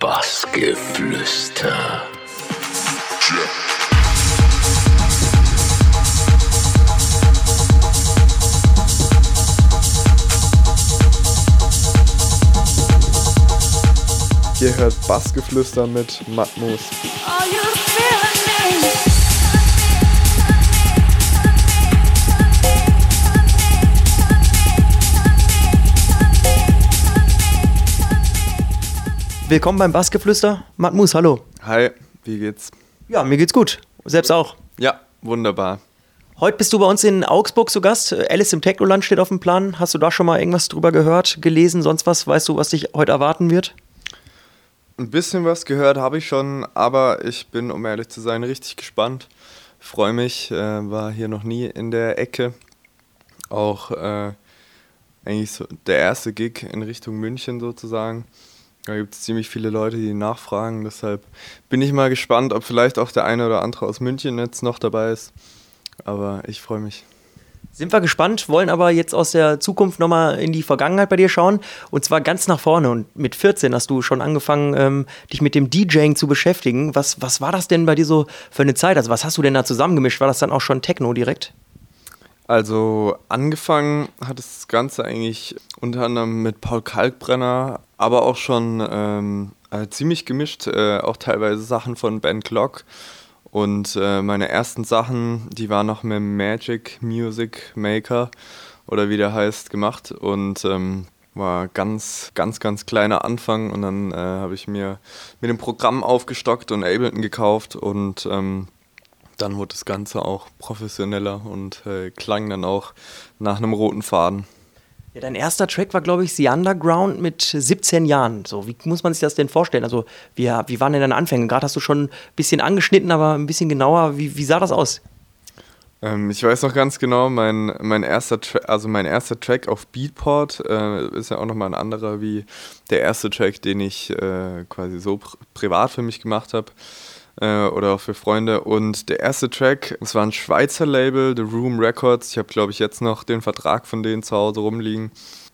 Bassgeflüster. Ihr hört Bassgeflüster mit Matmus. Are you Willkommen beim Bassgeflüster. Matmus, hallo. Hi, wie geht's? Ja, mir geht's gut. Selbst auch. Ja, wunderbar. Heute bist du bei uns in Augsburg zu Gast. Alice im Technoland steht auf dem Plan. Hast du da schon mal irgendwas drüber gehört, gelesen, sonst was? Weißt du, was dich heute erwarten wird? Ein bisschen was gehört habe ich schon, aber ich bin, um ehrlich zu sein, richtig gespannt. Freue mich, äh, war hier noch nie in der Ecke. Auch äh, eigentlich so der erste Gig in Richtung München sozusagen. Da gibt es ziemlich viele Leute, die nachfragen. Deshalb bin ich mal gespannt, ob vielleicht auch der eine oder andere aus München jetzt noch dabei ist. Aber ich freue mich. Sind wir gespannt, wollen aber jetzt aus der Zukunft nochmal in die Vergangenheit bei dir schauen. Und zwar ganz nach vorne. Und mit 14 hast du schon angefangen, ähm, dich mit dem DJing zu beschäftigen. Was, was war das denn bei dir so für eine Zeit? Also, was hast du denn da zusammengemischt? War das dann auch schon Techno direkt? Also angefangen hat das Ganze eigentlich unter anderem mit Paul Kalkbrenner, aber auch schon ähm, äh, ziemlich gemischt, äh, auch teilweise Sachen von Ben Clock. Und äh, meine ersten Sachen, die waren noch mit Magic Music Maker oder wie der heißt, gemacht. Und ähm, war ganz, ganz, ganz kleiner Anfang. Und dann äh, habe ich mir mit dem Programm aufgestockt und Ableton gekauft und ähm, dann wurde das Ganze auch professioneller und äh, klang dann auch nach einem roten Faden. Ja, dein erster Track war, glaube ich, The Underground mit 17 Jahren. So, wie muss man sich das denn vorstellen? Also, wie, wie waren denn deine Anfänge? Gerade hast du schon ein bisschen angeschnitten, aber ein bisschen genauer. Wie, wie sah das aus? Ähm, ich weiß noch ganz genau, mein, mein, erster also mein erster Track auf Beatport äh, ist ja auch nochmal ein anderer wie der erste Track, den ich äh, quasi so pr privat für mich gemacht habe äh, oder auch für Freunde. Und der erste Track, es war ein Schweizer Label, The Room Records. Ich habe, glaube ich, jetzt noch den Vertrag von denen zu Hause rumliegen.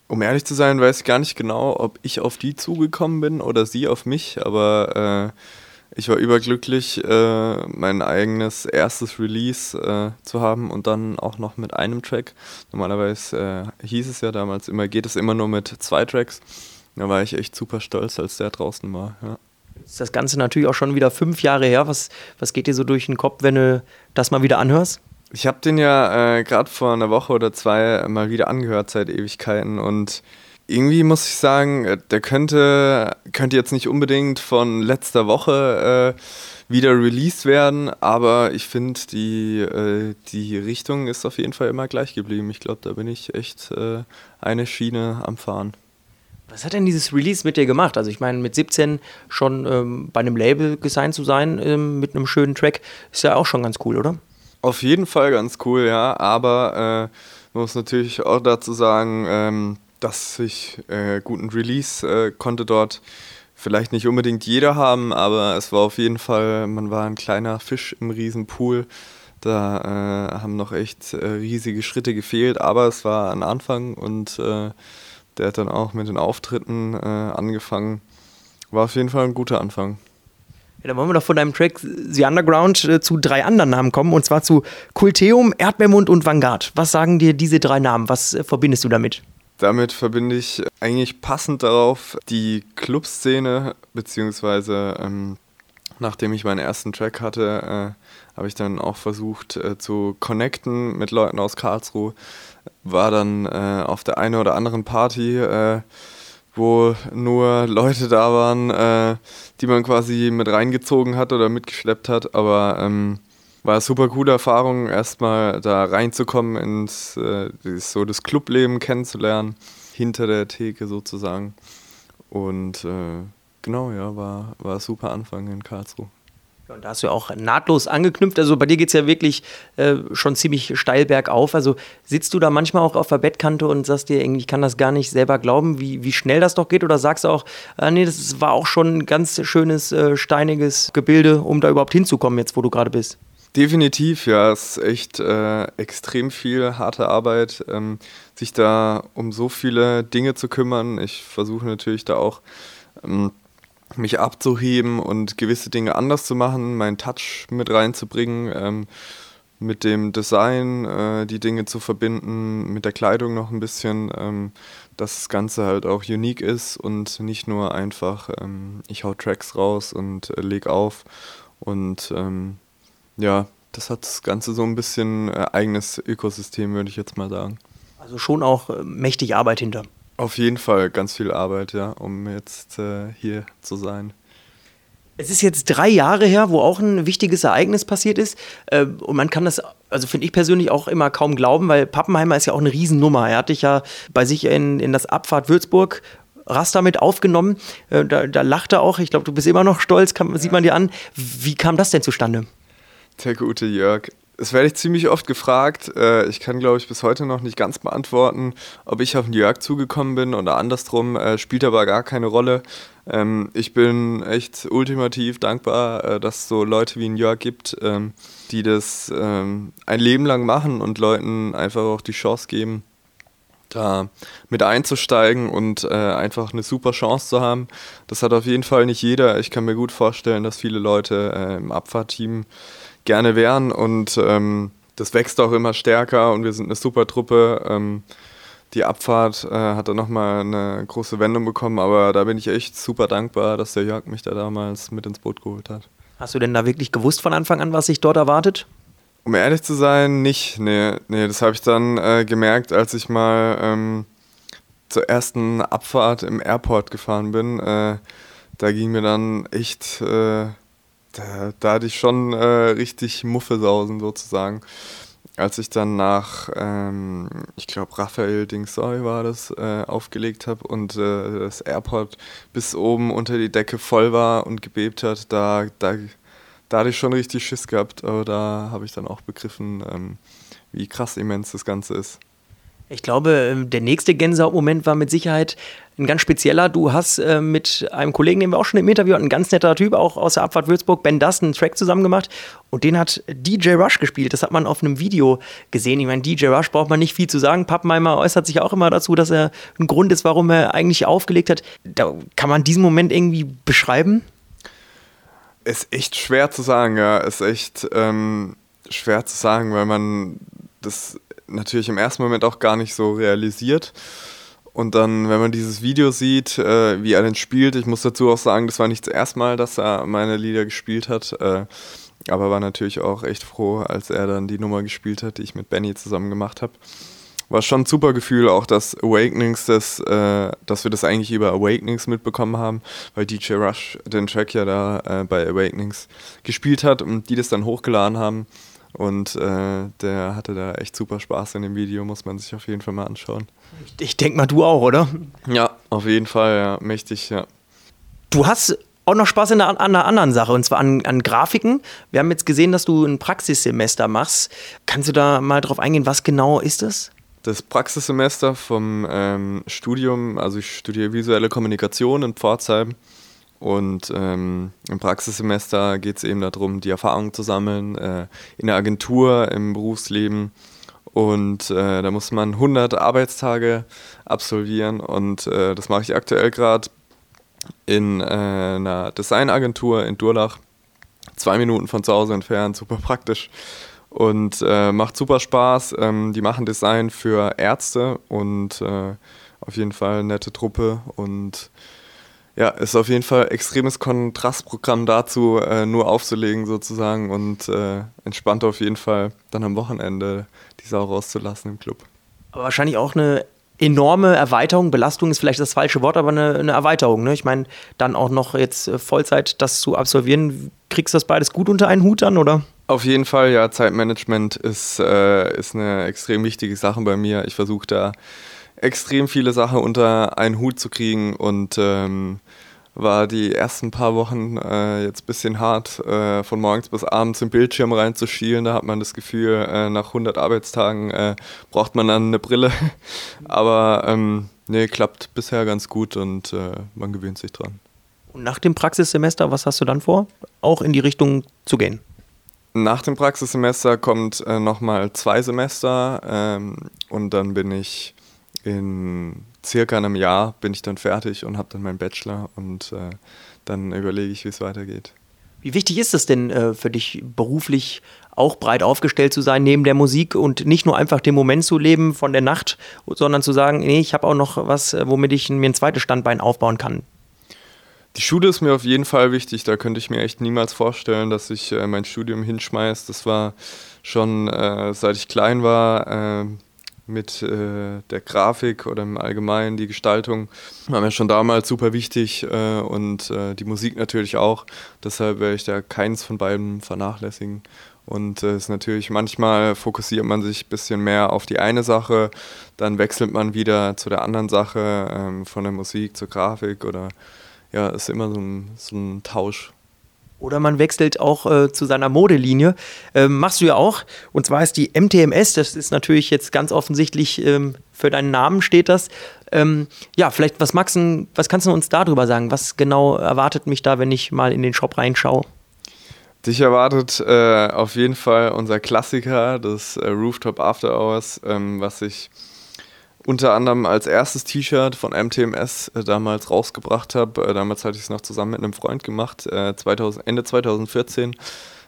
Um ehrlich zu sein, weiß ich gar nicht genau, ob ich auf die zugekommen bin oder sie auf mich, aber äh, ich war überglücklich, äh, mein eigenes erstes Release äh, zu haben und dann auch noch mit einem Track. Normalerweise äh, hieß es ja damals immer, geht es immer nur mit zwei Tracks. Da war ich echt super stolz, als der draußen war. Ja ist das Ganze natürlich auch schon wieder fünf Jahre her. Was, was geht dir so durch den Kopf, wenn du das mal wieder anhörst? Ich habe den ja äh, gerade vor einer Woche oder zwei mal wieder angehört seit Ewigkeiten und irgendwie muss ich sagen, äh, der könnte, könnte jetzt nicht unbedingt von letzter Woche äh, wieder released werden, aber ich finde, die, äh, die Richtung ist auf jeden Fall immer gleich geblieben. Ich glaube, da bin ich echt äh, eine Schiene am Fahren. Was hat denn dieses Release mit dir gemacht? Also ich meine, mit 17 schon ähm, bei einem Label gesigned zu sein ähm, mit einem schönen Track, ist ja auch schon ganz cool, oder? Auf jeden Fall ganz cool, ja. Aber äh, muss natürlich auch dazu sagen, ähm, dass ich äh, guten Release äh, konnte dort vielleicht nicht unbedingt jeder haben, aber es war auf jeden Fall, man war ein kleiner Fisch im Riesenpool. Da äh, haben noch echt äh, riesige Schritte gefehlt, aber es war ein Anfang und äh, der hat dann auch mit den Auftritten äh, angefangen. War auf jeden Fall ein guter Anfang. Ja, dann wollen wir doch von deinem Track The Underground äh, zu drei anderen Namen kommen, und zwar zu Kulteum, Erdbeermund und Vanguard. Was sagen dir diese drei Namen? Was äh, verbindest du damit? Damit verbinde ich eigentlich passend darauf die Clubszene, beziehungsweise ähm, nachdem ich meinen ersten Track hatte, äh, habe ich dann auch versucht äh, zu connecten mit Leuten aus Karlsruhe war dann äh, auf der einen oder anderen Party, äh, wo nur Leute da waren, äh, die man quasi mit reingezogen hat oder mitgeschleppt hat. Aber ähm, war eine super coole Erfahrung, erstmal da reinzukommen ins äh, so das Clubleben kennenzulernen, hinter der Theke sozusagen. Und genau, ja, war, war ein super Anfang in Karlsruhe. Und da hast du ja auch nahtlos angeknüpft. Also bei dir geht es ja wirklich äh, schon ziemlich steil bergauf. Also sitzt du da manchmal auch auf der Bettkante und sagst dir, ich kann das gar nicht selber glauben, wie, wie schnell das doch geht? Oder sagst du auch, äh, nee, das war auch schon ein ganz schönes, äh, steiniges Gebilde, um da überhaupt hinzukommen, jetzt wo du gerade bist? Definitiv, ja. Es ist echt äh, extrem viel harte Arbeit, ähm, sich da um so viele Dinge zu kümmern. Ich versuche natürlich da auch. Ähm, mich abzuheben und gewisse Dinge anders zu machen, meinen Touch mit reinzubringen, ähm, mit dem Design äh, die Dinge zu verbinden, mit der Kleidung noch ein bisschen, ähm, dass das Ganze halt auch unique ist und nicht nur einfach, ähm, ich hau Tracks raus und äh, leg auf. Und ähm, ja, das hat das Ganze so ein bisschen äh, eigenes Ökosystem, würde ich jetzt mal sagen. Also schon auch äh, mächtig Arbeit hinter. Auf jeden Fall ganz viel Arbeit, ja, um jetzt äh, hier zu sein. Es ist jetzt drei Jahre her, wo auch ein wichtiges Ereignis passiert ist. Äh, und man kann das, also finde ich persönlich auch immer kaum glauben, weil Pappenheimer ist ja auch eine Riesennummer. Er hat dich ja bei sich in, in das Abfahrt Würzburg Raster mit aufgenommen. Äh, da, da lacht er auch. Ich glaube, du bist immer noch stolz, kann, sieht man dir an. Wie kam das denn zustande? Der gute Jörg. Das werde ich ziemlich oft gefragt. Äh, Ich kann, glaube ich, bis heute noch nicht ganz beantworten, ob ich auf den Jörg zugekommen bin oder andersrum. Äh, Spielt aber gar keine Rolle. Ähm, Ich bin echt ultimativ dankbar, äh, dass es so Leute wie ein Jörg gibt, ähm, die das ähm, ein Leben lang machen und Leuten einfach auch die Chance geben, da mit einzusteigen und einfach eine super Chance zu haben. Das hat auf jeden Fall nicht jeder. Ich kann mir gut vorstellen, dass viele Leute im Abfahrtteam gerne wären und ähm, das wächst auch immer stärker und wir sind eine super Truppe. Ähm, die Abfahrt äh, hat dann nochmal eine große Wendung bekommen, aber da bin ich echt super dankbar, dass der Jörg mich da damals mit ins Boot geholt hat. Hast du denn da wirklich gewusst von Anfang an, was sich dort erwartet? Um ehrlich zu sein, nicht. Nee, nee das habe ich dann äh, gemerkt, als ich mal ähm, zur ersten Abfahrt im Airport gefahren bin. Äh, da ging mir dann echt, äh, da, da hatte ich schon äh, richtig Muffesausen sozusagen. Als ich dann nach, ähm, ich glaube, Raphael Dingsoy war das, äh, aufgelegt habe und äh, das Airport bis oben unter die Decke voll war und gebebt hat, da, da, da hatte ich schon richtig Schiss gehabt, aber da habe ich dann auch begriffen, ähm, wie krass immens das Ganze ist. Ich glaube, ähm, der nächste Gänsehautmoment war mit Sicherheit ein ganz spezieller. Du hast äh, mit einem Kollegen, den wir auch schon im Interview hatten, ein ganz netter Typ, auch aus der Abfahrt Würzburg, Ben Dust, einen Track zusammen gemacht. Und den hat DJ Rush gespielt. Das hat man auf einem Video gesehen. Ich meine, DJ Rush braucht man nicht viel zu sagen. Pappenheimer äußert sich auch immer dazu, dass er ein Grund ist, warum er eigentlich aufgelegt hat. Da kann man diesen Moment irgendwie beschreiben? Ist echt schwer zu sagen, ja. Ist echt ähm, schwer zu sagen, weil man das natürlich im ersten Moment auch gar nicht so realisiert. Und dann, wenn man dieses Video sieht, äh, wie er den spielt, ich muss dazu auch sagen, das war nicht das erste Mal, dass er meine Lieder gespielt hat, äh, aber war natürlich auch echt froh, als er dann die Nummer gespielt hat, die ich mit Benny zusammen gemacht habe. War schon ein super Gefühl, auch dass Awakenings, das, äh, dass wir das eigentlich über Awakenings mitbekommen haben, weil DJ Rush den Track ja da äh, bei Awakenings gespielt hat und die das dann hochgeladen haben. Und äh, der hatte da echt super Spaß in dem Video, muss man sich auf jeden Fall mal anschauen. Ich, ich denke mal, du auch, oder? Ja, auf jeden Fall, ja, mächtig, ja. Du hast auch noch Spaß in einer, an einer anderen Sache, und zwar an, an Grafiken. Wir haben jetzt gesehen, dass du ein Praxissemester machst. Kannst du da mal drauf eingehen, was genau ist das? Das Praxissemester vom ähm, Studium, also ich studiere visuelle Kommunikation in Pforzheim. Und ähm, im Praxissemester geht es eben darum, die Erfahrung zu sammeln äh, in der Agentur, im Berufsleben. Und äh, da muss man 100 Arbeitstage absolvieren. Und äh, das mache ich aktuell gerade in äh, einer Designagentur in Durlach. Zwei Minuten von zu Hause entfernt, super praktisch. Und äh, macht super Spaß. Ähm, die machen Design für Ärzte und äh, auf jeden Fall nette Truppe. Und ja, ist auf jeden Fall extremes Kontrastprogramm dazu, äh, nur aufzulegen sozusagen und äh, entspannt auf jeden Fall dann am Wochenende die Sau rauszulassen im Club. Aber wahrscheinlich auch eine enorme Erweiterung. Belastung ist vielleicht das falsche Wort, aber eine, eine Erweiterung. Ne? Ich meine, dann auch noch jetzt äh, Vollzeit das zu absolvieren. Kriegst du das beides gut unter einen Hut dann, oder? Auf jeden Fall, ja, Zeitmanagement ist, äh, ist eine extrem wichtige Sache bei mir. Ich versuche da extrem viele Sachen unter einen Hut zu kriegen und ähm, war die ersten paar Wochen äh, jetzt ein bisschen hart, äh, von morgens bis abends im Bildschirm reinzuschielen. Da hat man das Gefühl, äh, nach 100 Arbeitstagen äh, braucht man dann eine Brille. Aber ähm, nee, klappt bisher ganz gut und äh, man gewöhnt sich dran. Und nach dem Praxissemester, was hast du dann vor? Auch in die Richtung zu gehen? Nach dem Praxissemester kommt äh, nochmal zwei Semester ähm, und dann bin ich in circa einem Jahr bin ich dann fertig und habe dann meinen Bachelor und äh, dann überlege ich, wie es weitergeht. Wie wichtig ist es denn äh, für dich beruflich auch breit aufgestellt zu sein neben der Musik und nicht nur einfach den Moment zu leben von der Nacht, sondern zu sagen, nee, ich habe auch noch was, äh, womit ich mir ein zweites Standbein aufbauen kann? Die Schule ist mir auf jeden Fall wichtig. Da könnte ich mir echt niemals vorstellen, dass ich äh, mein Studium hinschmeiße. Das war schon, äh, seit ich klein war, äh, mit äh, der Grafik oder im Allgemeinen die Gestaltung war mir schon damals super wichtig äh, und äh, die Musik natürlich auch. Deshalb werde ich da keins von beiden vernachlässigen. Und es ist natürlich, manchmal fokussiert man sich ein bisschen mehr auf die eine Sache, dann wechselt man wieder zu der anderen Sache, ähm, von der Musik zur Grafik oder ja, ist immer so ein, so ein Tausch. Oder man wechselt auch äh, zu seiner Modelinie. Ähm, machst du ja auch. Und zwar ist die MTMS, das ist natürlich jetzt ganz offensichtlich, ähm, für deinen Namen steht das. Ähm, ja, vielleicht, was, magst du, was kannst du uns darüber sagen? Was genau erwartet mich da, wenn ich mal in den Shop reinschaue? Dich erwartet äh, auf jeden Fall unser Klassiker, das äh, Rooftop After Hours, ähm, was ich unter anderem als erstes T-Shirt von MTMS äh, damals rausgebracht habe. Äh, damals hatte ich es noch zusammen mit einem Freund gemacht. Äh, 2000, Ende 2014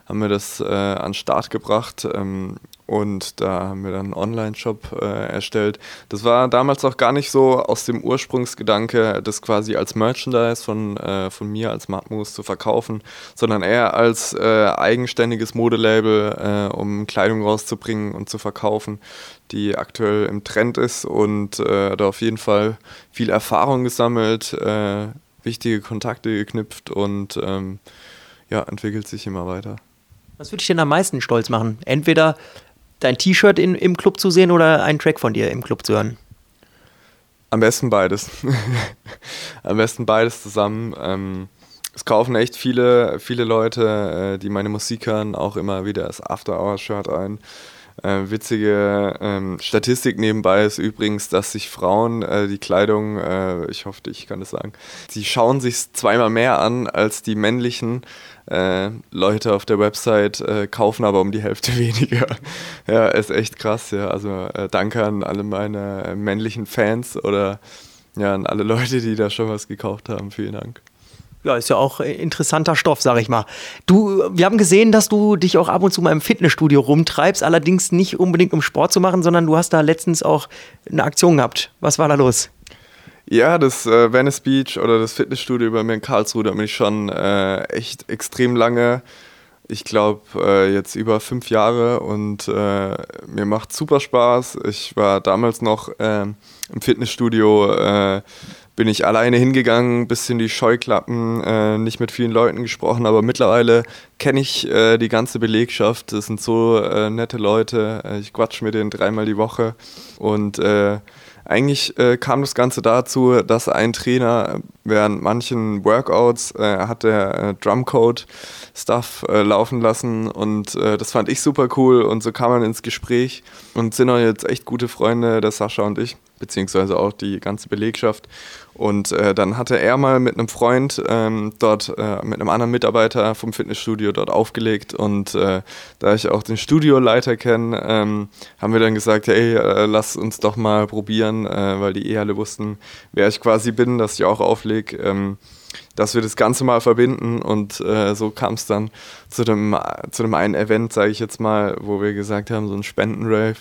haben wir das äh, an den Start gebracht ähm, und da haben wir dann einen Online-Shop äh, erstellt. Das war damals auch gar nicht so aus dem Ursprungsgedanke, das quasi als Merchandise von, äh, von mir als Matmus zu verkaufen, sondern eher als äh, eigenständiges Modelabel, äh, um Kleidung rauszubringen und zu verkaufen, die aktuell im Trend ist und äh, da auf jeden Fall viel Erfahrung gesammelt, äh, wichtige Kontakte geknüpft und ähm, ja, entwickelt sich immer weiter. Was würde dich denn am meisten stolz machen? Entweder dein T-Shirt im Club zu sehen oder einen Track von dir im Club zu hören? Am besten beides. Am besten beides zusammen. Ähm, es kaufen echt viele, viele Leute, äh, die meine Musik hören, auch immer wieder das After-Hour-Shirt ein. Äh, witzige ähm, Statistik nebenbei ist übrigens, dass sich Frauen äh, die Kleidung, äh, ich hoffe, ich kann das sagen, die schauen sich zweimal mehr an als die männlichen äh, Leute auf der Website, äh, kaufen aber um die Hälfte weniger. ja, ist echt krass, ja. Also äh, danke an alle meine männlichen Fans oder ja, an alle Leute, die da schon was gekauft haben. Vielen Dank. Ja, ist ja auch interessanter Stoff, sag ich mal. Du, wir haben gesehen, dass du dich auch ab und zu mal im Fitnessstudio rumtreibst, allerdings nicht unbedingt um Sport zu machen, sondern du hast da letztens auch eine Aktion gehabt. Was war da los? Ja, das äh, Venice Beach oder das Fitnessstudio bei mir in Karlsruhe, da bin ich schon äh, echt extrem lange. Ich glaube, äh, jetzt über fünf Jahre und äh, mir macht super Spaß. Ich war damals noch ähm, im Fitnessstudio äh, bin ich alleine hingegangen, bisschen die Scheuklappen, äh, nicht mit vielen Leuten gesprochen, aber mittlerweile kenne ich äh, die ganze Belegschaft. Das sind so äh, nette Leute. Äh, ich quatsch mit denen dreimal die Woche und äh, eigentlich äh, kam das Ganze dazu, dass ein Trainer während manchen Workouts hat der Drumcode Stuff äh, laufen lassen und das fand ich super cool und so kam man ins Gespräch und sind auch jetzt echt gute Freunde, der Sascha und ich, beziehungsweise auch die ganze Belegschaft und äh, dann hatte er mal mit einem Freund ähm, dort, äh, mit einem anderen Mitarbeiter vom Fitnessstudio dort aufgelegt. Und äh, da ich auch den Studioleiter kenne, ähm, haben wir dann gesagt, hey, äh, lass uns doch mal probieren, äh, weil die eh alle wussten, wer ich quasi bin, dass ich auch auflege. Ähm, dass wir das Ganze mal verbinden und äh, so kam es dann zu dem, zu dem einen Event, sage ich jetzt mal, wo wir gesagt haben, so ein Spendenrave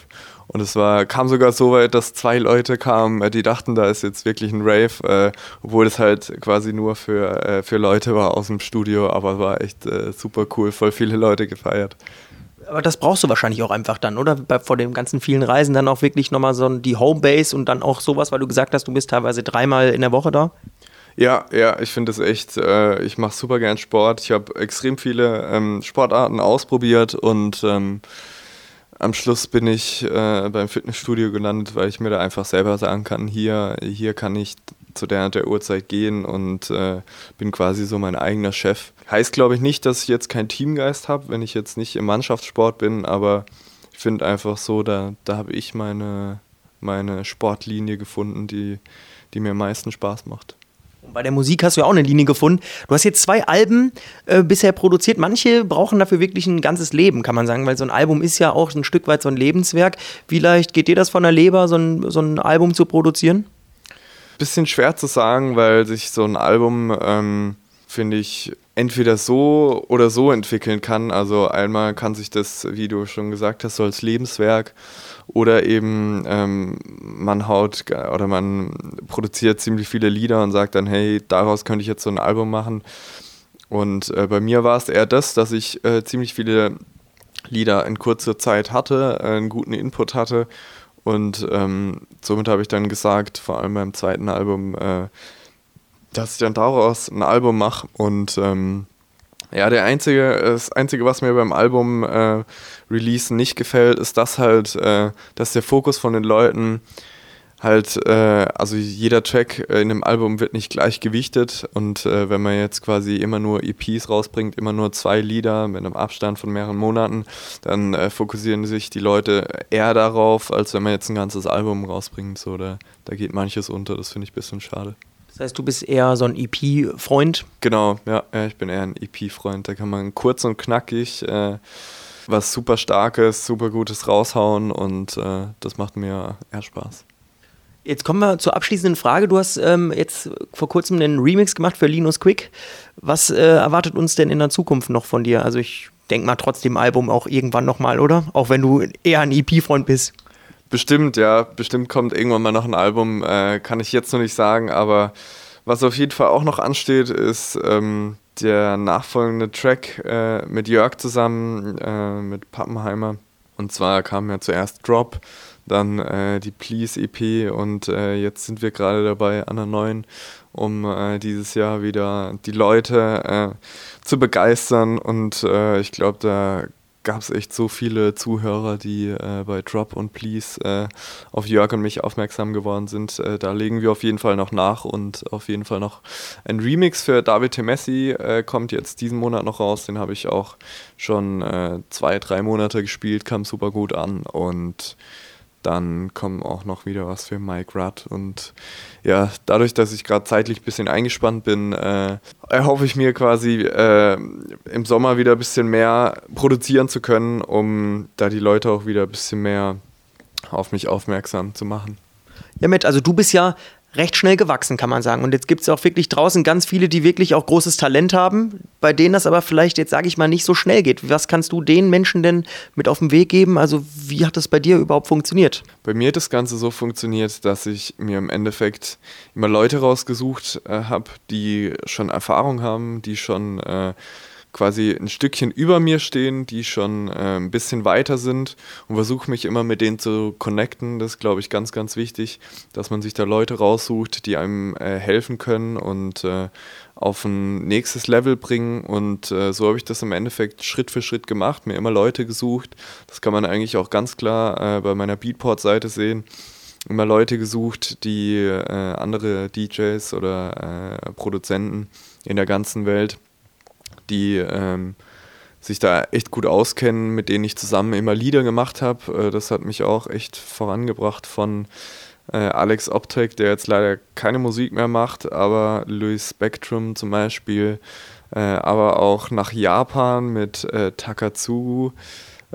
und es war, kam sogar so weit, dass zwei Leute kamen, äh, die dachten, da ist jetzt wirklich ein Rave, äh, obwohl es halt quasi nur für, äh, für Leute war aus dem Studio, aber war echt äh, super cool, voll viele Leute gefeiert. Aber das brauchst du wahrscheinlich auch einfach dann, oder? Bei, vor den ganzen vielen Reisen dann auch wirklich nochmal so die Homebase und dann auch sowas, weil du gesagt hast, du bist teilweise dreimal in der Woche da? Ja, ja, ich finde es echt, äh, ich mache super gern Sport. Ich habe extrem viele ähm, Sportarten ausprobiert und ähm, am Schluss bin ich äh, beim Fitnessstudio gelandet, weil ich mir da einfach selber sagen kann, hier, hier kann ich zu der der Uhrzeit gehen und äh, bin quasi so mein eigener Chef. Heißt, glaube ich, nicht, dass ich jetzt keinen Teamgeist habe, wenn ich jetzt nicht im Mannschaftssport bin, aber ich finde einfach so, da, da habe ich meine, meine Sportlinie gefunden, die, die mir am meisten Spaß macht. Und bei der Musik hast du ja auch eine Linie gefunden. Du hast jetzt zwei Alben äh, bisher produziert. Manche brauchen dafür wirklich ein ganzes Leben, kann man sagen, weil so ein Album ist ja auch ein Stück weit so ein Lebenswerk. Wie leicht geht dir das von der Leber, so ein, so ein Album zu produzieren? bisschen schwer zu sagen, weil sich so ein Album, ähm, finde ich, entweder so oder so entwickeln kann. Also einmal kann sich das, wie du schon gesagt hast, so als Lebenswerk oder eben ähm, man haut oder man produziert ziemlich viele Lieder und sagt dann, hey, daraus könnte ich jetzt so ein Album machen. Und äh, bei mir war es eher das, dass ich äh, ziemlich viele Lieder in kurzer Zeit hatte, äh, einen guten Input hatte und ähm, somit habe ich dann gesagt, vor allem beim zweiten Album, äh, dass ich dann daraus ein Album mache. Und ähm, ja, der einzige, das Einzige, was mir beim Album äh, Release nicht gefällt, ist das halt, äh, dass der Fokus von den Leuten halt, äh, also jeder Track in dem Album wird nicht gleich gewichtet und äh, wenn man jetzt quasi immer nur EPs rausbringt, immer nur zwei Lieder mit einem Abstand von mehreren Monaten, dann äh, fokussieren sich die Leute eher darauf, als wenn man jetzt ein ganzes Album rausbringt. So, da, da geht manches unter, das finde ich ein bisschen schade. Das heißt, du bist eher so ein EP-Freund? Genau, ja, ja, ich bin eher ein EP-Freund. Da kann man kurz und knackig äh, was super Starkes, super Gutes raushauen und äh, das macht mir eher Spaß. Jetzt kommen wir zur abschließenden Frage. Du hast ähm, jetzt vor kurzem einen Remix gemacht für Linus Quick. Was äh, erwartet uns denn in der Zukunft noch von dir? Also ich denke mal trotzdem Album auch irgendwann nochmal, oder? Auch wenn du eher ein EP-Freund bist. Bestimmt, ja. Bestimmt kommt irgendwann mal noch ein Album. Äh, kann ich jetzt noch nicht sagen, aber was auf jeden Fall auch noch ansteht, ist ähm, der nachfolgende Track äh, mit Jörg zusammen, äh, mit Pappenheimer. Und zwar kam ja zuerst Drop dann äh, die Please EP und äh, jetzt sind wir gerade dabei an der neuen, um äh, dieses Jahr wieder die Leute zu begeistern und ich glaube, da gab es echt so viele Zuhörer, die äh, bei Drop und Please äh, auf Jörg und mich aufmerksam geworden sind. Äh, da legen wir auf jeden Fall noch nach und auf jeden Fall noch ein Remix für David Temessi äh, kommt jetzt diesen Monat noch raus. Den habe ich auch schon äh, zwei, drei Monate gespielt, kam super gut an und dann kommen auch noch wieder was für Mike Rudd. Und ja, dadurch, dass ich gerade zeitlich ein bisschen eingespannt bin, äh, erhoffe ich mir quasi äh, im Sommer wieder ein bisschen mehr produzieren zu können, um da die Leute auch wieder ein bisschen mehr auf mich aufmerksam zu machen. Ja, Matt, also du bist ja recht schnell gewachsen, kann man sagen. Und jetzt gibt es auch wirklich draußen ganz viele, die wirklich auch großes Talent haben, bei denen das aber vielleicht, jetzt sage ich mal, nicht so schnell geht. Was kannst du den Menschen denn mit auf den Weg geben? Also wie hat das bei dir überhaupt funktioniert? Bei mir hat das Ganze so funktioniert, dass ich mir im Endeffekt immer Leute rausgesucht äh, habe, die schon Erfahrung haben, die schon... Äh, quasi ein Stückchen über mir stehen, die schon äh, ein bisschen weiter sind und versuche mich immer mit denen zu connecten. Das ist, glaube ich, ganz, ganz wichtig, dass man sich da Leute raussucht, die einem äh, helfen können und äh, auf ein nächstes Level bringen. Und äh, so habe ich das im Endeffekt Schritt für Schritt gemacht, mir immer Leute gesucht. Das kann man eigentlich auch ganz klar äh, bei meiner Beatport-Seite sehen immer Leute gesucht, die äh, andere DJs oder äh, Produzenten in der ganzen Welt die ähm, sich da echt gut auskennen, mit denen ich zusammen immer Lieder gemacht habe. Äh, das hat mich auch echt vorangebracht von äh, Alex Optek, der jetzt leider keine Musik mehr macht, aber Louis Spectrum zum Beispiel, äh, aber auch nach Japan mit äh, Takatsugu.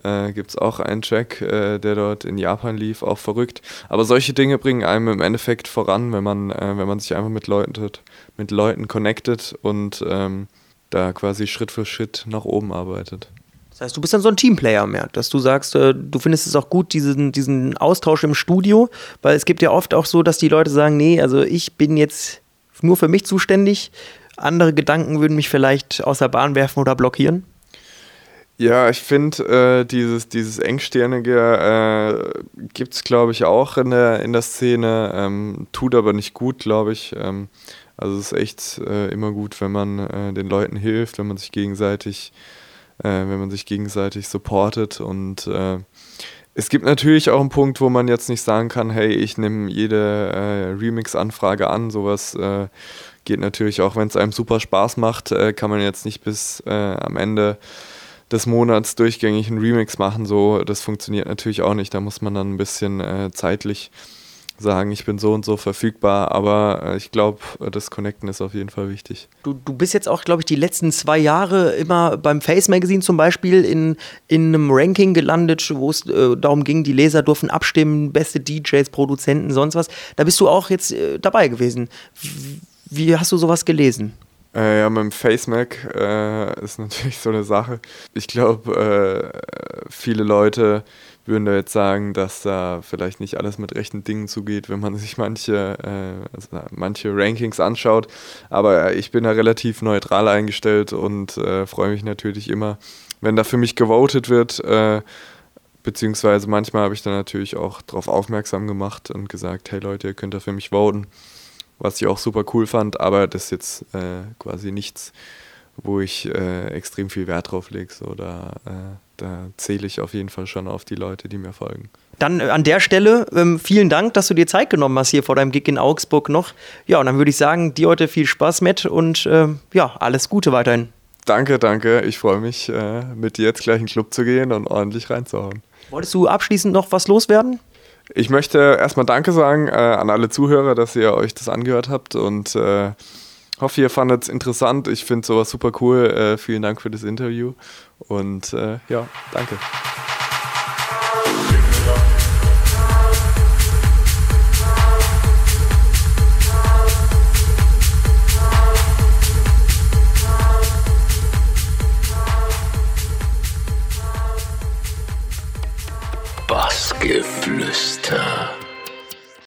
Äh, Gibt es auch einen Track, äh, der dort in Japan lief, auch verrückt. Aber solche Dinge bringen einem im Endeffekt voran, wenn man, äh, wenn man sich einfach mit Leuten, mit Leuten connectet und ähm, da quasi Schritt für Schritt nach oben arbeitet. Das heißt, du bist dann so ein Teamplayer mehr, dass du sagst, äh, du findest es auch gut, diesen, diesen Austausch im Studio, weil es gibt ja oft auch so, dass die Leute sagen, nee, also ich bin jetzt nur für mich zuständig, andere Gedanken würden mich vielleicht aus der Bahn werfen oder blockieren. Ja, ich finde, äh, dieses, dieses Engstirnige äh, gibt es, glaube ich, auch in der, in der Szene, ähm, tut aber nicht gut, glaube ich. Ähm, also es ist echt äh, immer gut, wenn man äh, den Leuten hilft, wenn man sich gegenseitig, äh, wenn man sich gegenseitig supportet und äh, es gibt natürlich auch einen Punkt, wo man jetzt nicht sagen kann, hey, ich nehme jede äh, Remix-Anfrage an. Sowas äh, geht natürlich auch, wenn es einem super Spaß macht, kann man jetzt nicht bis am Ende des Monats durchgängig einen Remix machen. So, das funktioniert natürlich auch nicht. Da muss man dann ein bisschen zeitlich sagen, ich bin so und so verfügbar, aber äh, ich glaube, das Connecten ist auf jeden Fall wichtig. Du, du bist jetzt auch, glaube ich, die letzten zwei Jahre immer beim Face Magazine zum Beispiel in, in einem Ranking gelandet, wo es äh, darum ging, die Leser durften abstimmen, beste DJs, Produzenten, sonst was. Da bist du auch jetzt äh, dabei gewesen. Wie, hast du sowas gelesen? Äh, ja, mit dem FaceMac äh, ist natürlich so eine Sache. Ich glaube, äh, viele Leute würden da jetzt sagen, dass da vielleicht nicht alles mit rechten Dingen zugeht, wenn man sich manche, äh, also manche Rankings anschaut. Aber ich bin da relativ neutral eingestellt und äh, freue mich natürlich immer, wenn da für mich gewotet wird. Äh, beziehungsweise manchmal habe ich dann natürlich auch darauf aufmerksam gemacht und gesagt, hey Leute, ihr könnt da für mich voten was ich auch super cool fand, aber das ist jetzt äh, quasi nichts, wo ich äh, extrem viel Wert drauf lege. So, da, äh, da zähle ich auf jeden Fall schon auf die Leute, die mir folgen. Dann äh, an der Stelle ähm, vielen Dank, dass du dir Zeit genommen hast hier vor deinem Gig in Augsburg noch. Ja, und dann würde ich sagen, dir heute viel Spaß mit und ähm, ja, alles Gute weiterhin. Danke, danke. Ich freue mich, äh, mit dir jetzt gleich in den Club zu gehen und ordentlich reinzuhauen. Wolltest du abschließend noch was loswerden? Ich möchte erstmal Danke sagen äh, an alle Zuhörer, dass ihr euch das angehört habt und äh, hoffe, ihr fandet es interessant. Ich finde sowas super cool. Äh, vielen Dank für das Interview und äh, ja, danke.